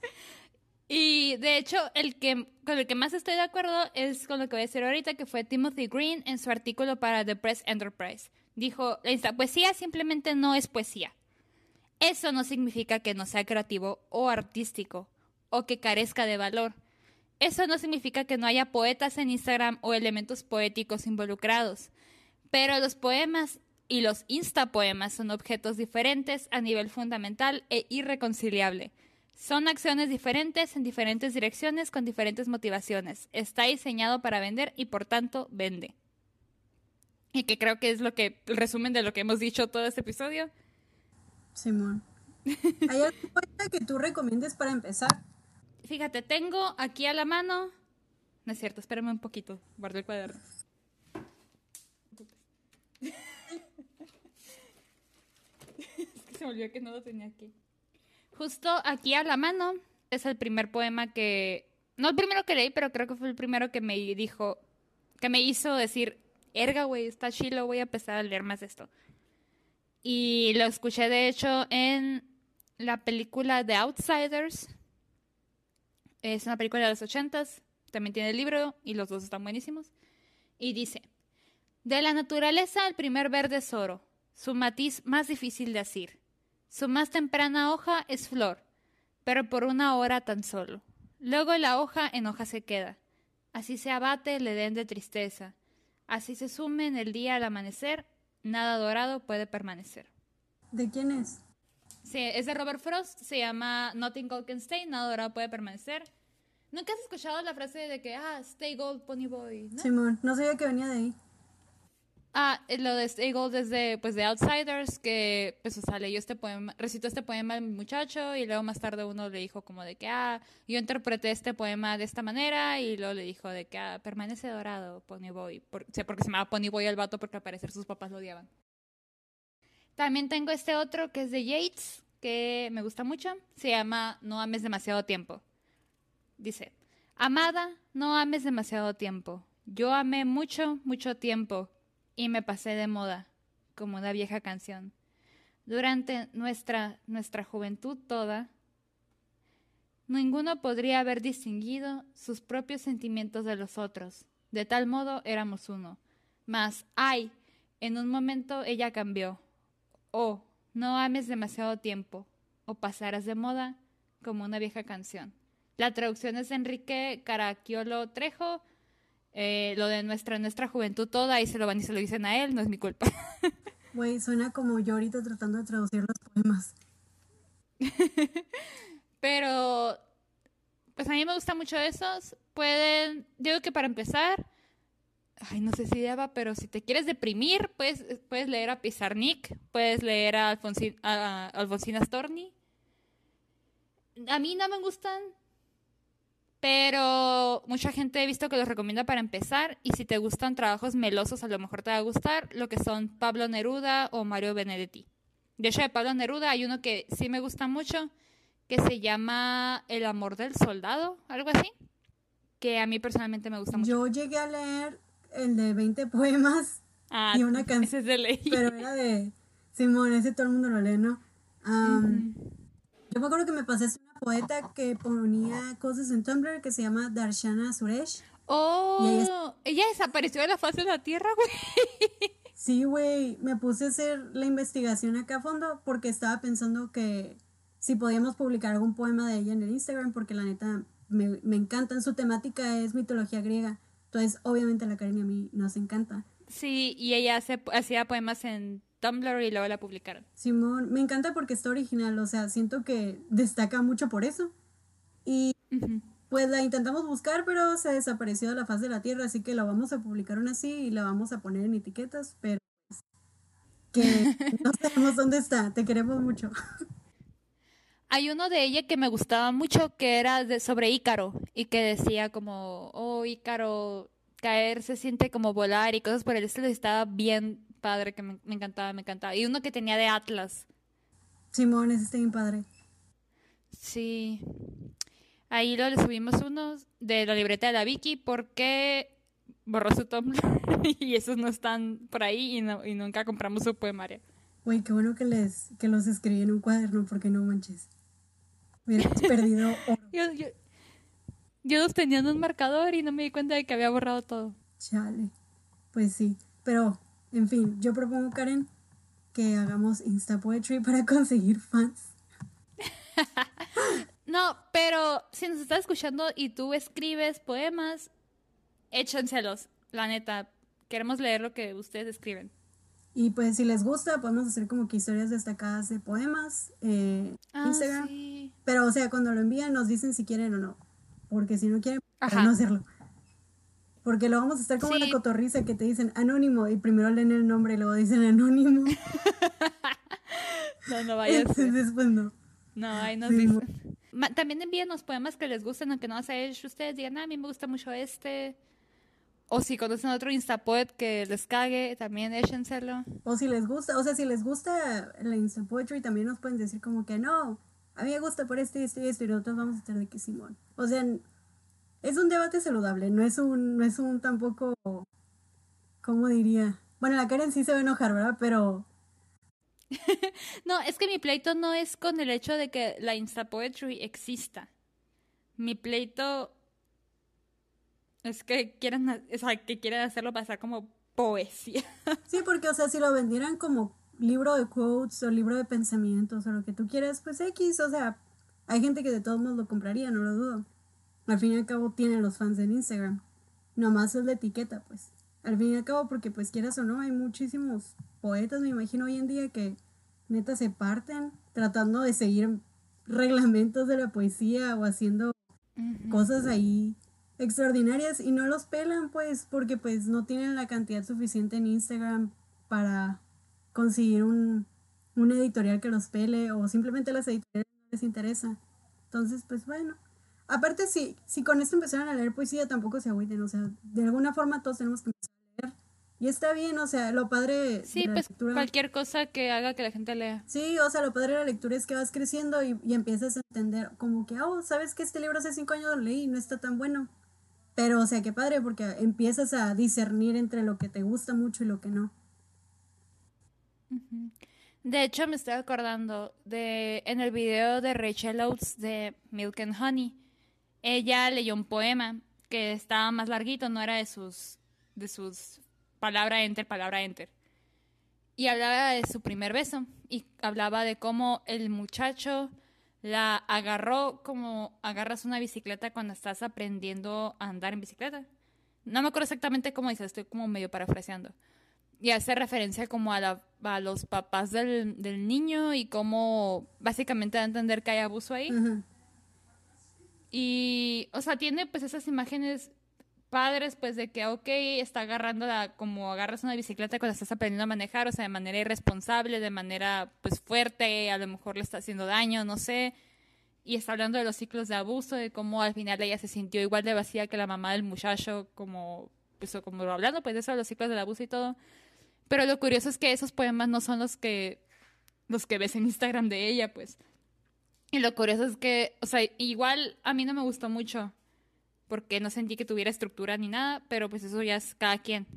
Y de hecho, el que, con el que más estoy de acuerdo es con lo que voy a decir ahorita, que fue Timothy Green en su artículo para The Press Enterprise. Dijo, la poesía simplemente no es poesía. Eso no significa que no sea creativo o artístico o que carezca de valor. Eso no significa que no haya poetas en Instagram o elementos poéticos involucrados, pero los poemas y los instapoemas son objetos diferentes a nivel fundamental e irreconciliable. Son acciones diferentes en diferentes direcciones con diferentes motivaciones. Está diseñado para vender y por tanto vende. Y que creo que es lo que el resumen de lo que hemos dicho todo este episodio. Simón. ¿Hay algún poeta que tú recomiendes para empezar? Fíjate, tengo aquí a la mano. No es cierto, espérame un poquito. Guardo el cuaderno. es que se me olvidó que no lo tenía aquí. Justo aquí a la mano es el primer poema que. No el primero que leí, pero creo que fue el primero que me dijo. Que me hizo decir: Erga, güey, está chilo, voy a empezar a leer más esto. Y lo escuché, de hecho, en la película The Outsiders es una película de los ochentas, también tiene el libro y los dos están buenísimos. Y dice, de la naturaleza el primer verde es oro, su matiz más difícil de asir. Su más temprana hoja es flor, pero por una hora tan solo. Luego la hoja en hoja se queda. Así se abate el edén de tristeza. Así se sume en el día al amanecer, nada dorado puede permanecer. ¿De quién es? Sí, es de Robert Frost, se llama Nothing Gold Can Stay, nada dorado puede permanecer. ¿Nunca has escuchado la frase de que, ah, stay gold, pony boy? ¿no? Simón, no sabía que venía de ahí. Ah, eh, lo de Stay Gold es de, pues, de Outsiders, que, pues, o sea, leyó este poema, recitó este poema al muchacho y luego más tarde uno le dijo como de que, ah, yo interpreté este poema de esta manera y luego le dijo de que, ah, permanece dorado, Pony Boy. Por, o sea, porque se llamaba Pony Boy el vato porque al parecer sus papás lo odiaban. También tengo este otro que es de Yates, que me gusta mucho. Se llama No ames demasiado tiempo. Dice, Amada, no ames demasiado tiempo. Yo amé mucho, mucho tiempo y me pasé de moda, como una vieja canción. Durante nuestra, nuestra juventud toda, ninguno podría haber distinguido sus propios sentimientos de los otros. De tal modo éramos uno. Mas, ay, en un momento ella cambió. Oh, no ames demasiado tiempo, o pasarás de moda como una vieja canción. La traducción es de Enrique Caraquiolo Trejo, eh, lo de nuestra, nuestra juventud toda, y se lo van y se lo dicen a él, no es mi culpa. Güey, suena como yo ahorita tratando de traducir los poemas. Pero, pues a mí me gusta mucho esos. Pueden, digo que para empezar, ay, no sé si deba, pero si te quieres deprimir, puedes, puedes leer a Pizarnik, puedes leer a, Alfonsi, a Alfonsina Storni. A mí no me gustan, pero mucha gente he visto que los recomienda para empezar y si te gustan trabajos melosos a lo mejor te va a gustar lo que son Pablo Neruda o Mario Benedetti. De hecho, de Pablo Neruda hay uno que sí me gusta mucho que se llama El amor del soldado, algo así, que a mí personalmente me gusta mucho. Yo llegué a leer el de 20 poemas Ah, y una canción, pero era de Simón, ese todo el mundo lo lee, ¿no? Am, Yo me acuerdo que me pasaste una poeta que ponía cosas en Tumblr que se llama Darshana Suresh. Oh, ella ella desapareció de la faz de la tierra, güey. Sí, güey, me puse a hacer la investigación acá a fondo porque estaba pensando que si podíamos publicar algún poema de ella en el Instagram porque la neta me, me encantan. Su temática es mitología griega. Entonces, obviamente, la Karen y a mí nos encanta. Sí, y ella hace, hacía poemas en Tumblr y luego la publicaron. Simón, me encanta porque está original, o sea, siento que destaca mucho por eso. Y pues la intentamos buscar, pero se desapareció de la faz de la tierra, así que la vamos a publicar aún así y la vamos a poner en etiquetas, pero pues, que no sabemos dónde está, te queremos mucho. Hay uno de ella que me gustaba mucho que era de, sobre Ícaro y que decía como, oh, Ícaro, caer se siente como volar y cosas por el estilo estaba bien padre que me, me encantaba, me encantaba. Y uno que tenía de Atlas. Simón, ese está bien padre. Sí. Ahí lo le subimos unos de la libreta de la Vicky porque borró su Tumblr y esos no están por ahí y, no, y nunca compramos su poemario. Güey, qué bueno que les que los escribí en un cuaderno porque no manches. Hubieras perdido oro. Yo, yo, yo los tenía en un marcador y no me di cuenta de que había borrado todo. Chale. Pues sí, pero en fin, yo propongo Karen que hagamos Insta Poetry para conseguir fans. No, pero si nos estás escuchando y tú escribes poemas, échenselos, la neta. Queremos leer lo que ustedes escriben. Y pues si les gusta, podemos hacer como que historias destacadas de poemas, eh, Instagram. Ah, sí. Pero o sea, cuando lo envían nos dicen si quieren o no. Porque si no quieren, para no hacerlo. Porque lo vamos a estar como Sí. la cotorriza que te dicen anónimo y primero leen el nombre y luego dicen anónimo. No, no vaya a ser. Entonces, pues no. No, ahí nos Sí, dicen. Ma- También envíenos poemas que les gusten, aunque no se haya hecho ustedes. Digan, "Ah, a mí me gusta mucho este. O si conocen otro Instapoet que les cague, también échenselo. O si les gusta, o sea, si les gusta la Insta Poetry, también nos pueden decir como que no, a mí me gusta por este, este y esto, y nosotros vamos a estar de que Simón. O sea, es un debate saludable, no es un, no es un tampoco, ¿cómo diría? Bueno, la Karen sí se va a enojar, ¿verdad? Pero, No, es que mi pleito no es con el hecho de que la Instapoetry exista. Mi pleito es que quieran, o sea, que quieren hacerlo pasar como poesía. sí, porque, o sea, si lo vendieran como libro de quotes o libro de pensamientos o lo que tú quieras, pues X, o sea, hay gente que de todos modos lo compraría, no lo dudo. Al fin y al cabo tienen los fans en Instagram. Nomás es la etiqueta, pues. Al fin y al cabo, porque pues quieras o no, hay muchísimos poetas, me imagino hoy en día, que neta se parten tratando de seguir reglamentos de la poesía o haciendo cosas ahí extraordinarias y no los pelan pues porque pues no tienen la cantidad suficiente en Instagram para conseguir un, un editorial que los pele o simplemente las editoriales no les interesa. Entonces pues bueno. Aparte si, si con esto empezaron a leer poesía tampoco se agüiten, o sea, de alguna forma todos tenemos que empezar a leer. Y está bien, o sea, lo padre... Sí, pues cualquier cosa que haga que la gente lea. Sí, o sea, lo padre de la lectura es que vas creciendo y, y empiezas a entender como que, oh, ¿sabes que este libro hace cinco años lo leí y no está tan bueno? Pero, o sea, qué padre, porque empiezas a discernir entre lo que te gusta mucho y lo que no. De hecho, me estoy acordando de en el video de Rachel Oates de Milk and Honey. Ella leyó un poema que estaba más larguito, no era de sus de sus palabra enter, palabra enter. Y hablaba de su primer beso y hablaba de cómo el muchacho la agarró como agarras una bicicleta cuando estás aprendiendo a andar en bicicleta. No me acuerdo exactamente cómo dice, estoy como medio parafraseando. Y hace referencia como a, la, a los papás del, del, niño y cómo básicamente da a entender que hay abuso ahí. Y, o sea, tiene pues esas imágenes padres, pues de que, ok, está agarrando la, como agarras una bicicleta cuando estás aprendiendo a manejar, o sea, de manera irresponsable, de manera pues fuerte, a lo mejor le está haciendo daño, no sé. Y está hablando de los ciclos de abuso, de cómo al final ella se sintió igual de vacía que la mamá del muchacho, como, pues, como hablando pues de eso, de los ciclos del abuso y todo. Pero lo curioso es que esos poemas no son los que, los que ves en Instagram de ella, pues. Y lo curioso es que, o sea, igual a mí no me gustó mucho porque no sentí que tuviera estructura ni nada, pero pues eso ya es cada quien.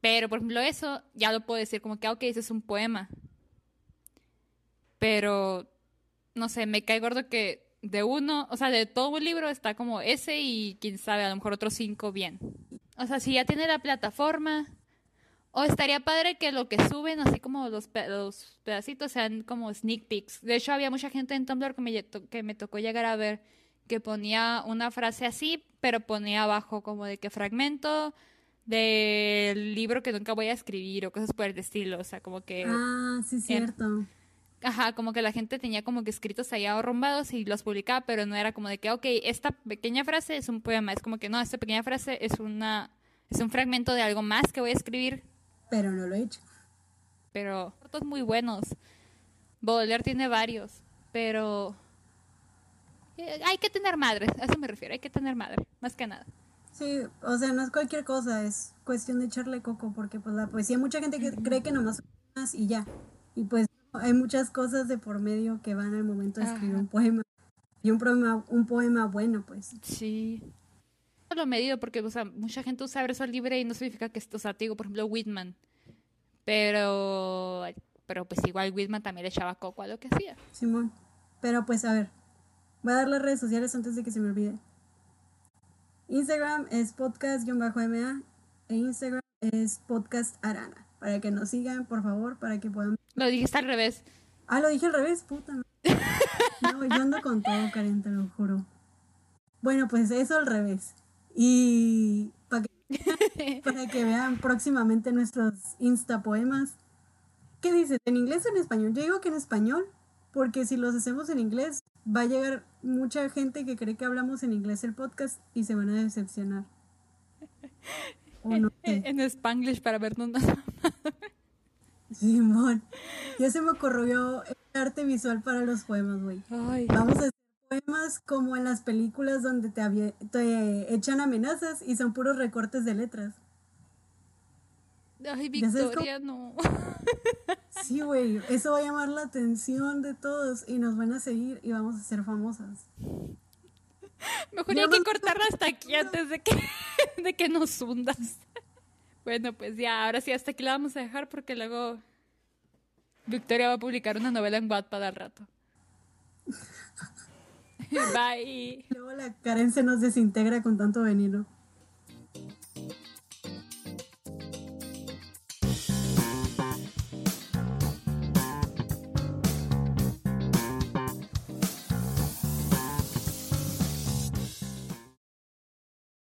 Pero, por ejemplo, eso ya lo puedo decir como que, ah, ok, ese es un poema. Pero, no sé, me cae gordo que de uno, o sea, de todo un libro está como ese y quién sabe, a lo mejor otros cinco bien. O sea, si ya tiene la plataforma, o estaría padre que lo que suben, así como los, los pedacitos, sean como sneak peeks. De hecho, había mucha gente en Tumblr que me, que me tocó llegar a ver que ponía una frase así, pero ponía abajo como de que fragmento del libro que nunca voy a escribir o cosas por el estilo, o sea, como que... Ah, sí, cierto. ajá, como que la gente tenía como que escritos allá arrumbados y los publicaba, pero no era como de que, ok, esta pequeña frase es un poema, es como que no, esta pequeña frase es una... es un fragmento de algo más que voy a escribir. Pero no lo he hecho. Pero, todos muy buenos. Baudelaire tiene varios, pero eh, hay que tener madre, a eso me refiero, hay que tener madre, más que nada. Sí, o sea, no es cualquier cosa, es cuestión de echarle coco, porque pues la poesía, mucha gente que cree que nomás son y ya. Y pues hay muchas cosas de por medio que van al momento de escribir un poema. Y un poema, un poema bueno, pues. Sí. Lo medido, porque o sea, mucha gente usa verso libre y no significa que esto sea, por ejemplo, Whitman. Pero, pero pues igual Whitman también le echaba coco a lo que hacía. Simón. Pero pues a ver, Voy a dar las redes sociales antes de que se me olvide. Instagram es podcast-ma e Instagram es podcast arana. Para que nos sigan, por favor, para que puedan... Lo dijiste al revés. Ah, lo dije al revés, puta. No, yo ando con todo, Karen, te lo juro. Bueno, pues eso al revés. Y para que, para que vean próximamente nuestros Insta poemas. ¿Qué dices? ¿En inglés o en español? Yo digo que en español, porque si los hacemos en inglés, va a llegar mucha gente que cree que hablamos en inglés el podcast y se van a decepcionar. En Spanglish para vernos Simón, ya se me ocurrió el arte visual para los poemas, güey. Vamos a hacer poemas como en las películas donde te, te echan amenazas y son puros recortes de letras. Ay, Victoria, no. Sí, güey, eso va a llamar la atención de todos y nos van a seguir y vamos a ser famosas. Mejor hay que cortarla hasta aquí antes de que, de que nos hundas. Bueno, pues ya, ahora sí, hasta aquí la vamos a dejar porque luego Victoria va a publicar una novela en Wattpad al rato. Luego la Karen se nos desintegra con tanto veneno.